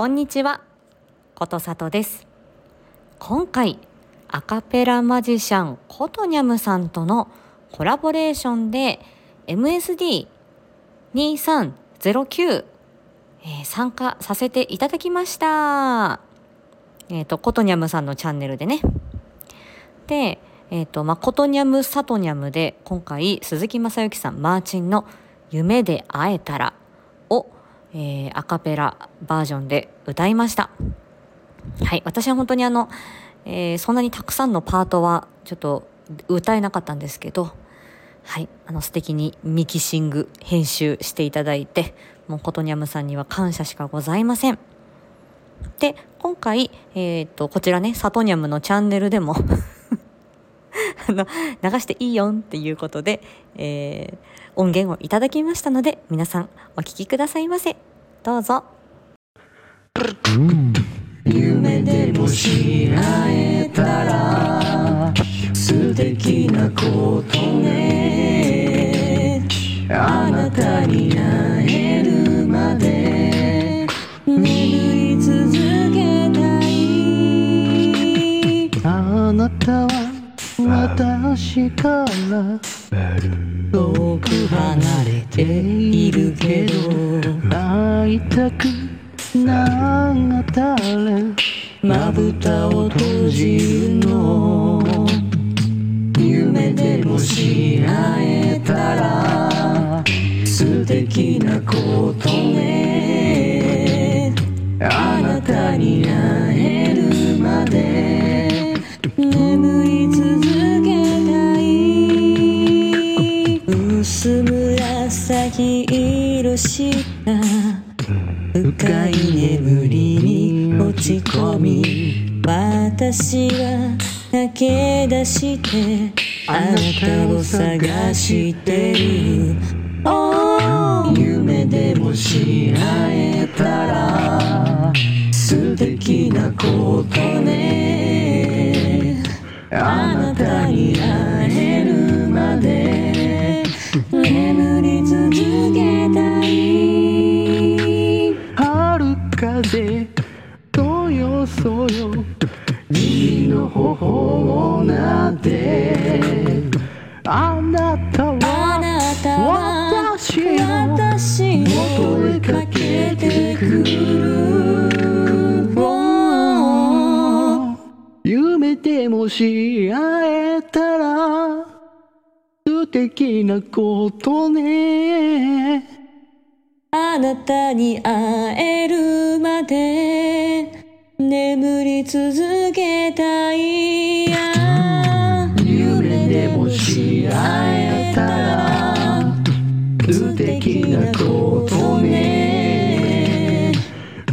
こんにちは、ことさとです。今回、アカペラマジシャンことにゃむさんとのコラボレーションで MSD2309、えー参加させていただきました。えっ、と、ことにゃむさんのチャンネルでね。で、えっ、と、まあ、ことにゃむさとにゃむで、今回、鈴木雅之さん、マーチンの夢で会えたらを、えーアカペラバージョンで歌いました。はい、私は本当にあの、えーそんなにたくさんのパートはちょっと歌えなかったんですけど、はい、あの素敵にミキシング編集していただいて、もうことにゃむさんには感謝しかございません。で、今回、えっ、と、こちらね、サトニャムのチャンネルでもあの、流していいよんっていうことで、えー音源をいただきましたので、皆さんお聞きくださいませ。どうぞ。夢でもし会えたら素敵なことねあなたに会えるまで眠り続けたいあなたは私から遠く離れているけど会いたくなったらまぶたを閉じるの。紫色した深い眠りに落ち込み私は駆け出してあなたを探してる。夢でもし会えたら素敵なことね。あなたに会君の頬をなであなたはなたは私の私を追いかけてくる。夢でもし会えたら素敵なことね。あなたに会えるまで。眠り続けたいや。夢でもし会えたら素敵なことね。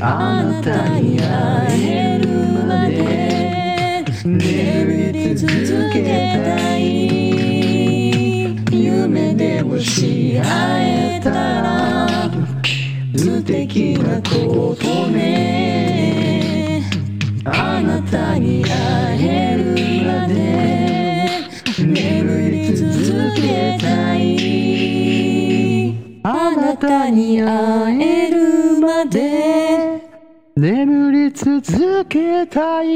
あなたに会えるまで眠り続けたい。夢でもし会えたら素敵なことね。たに会えるまで眠り続けたい。あなたに会えるまで眠り続けたい。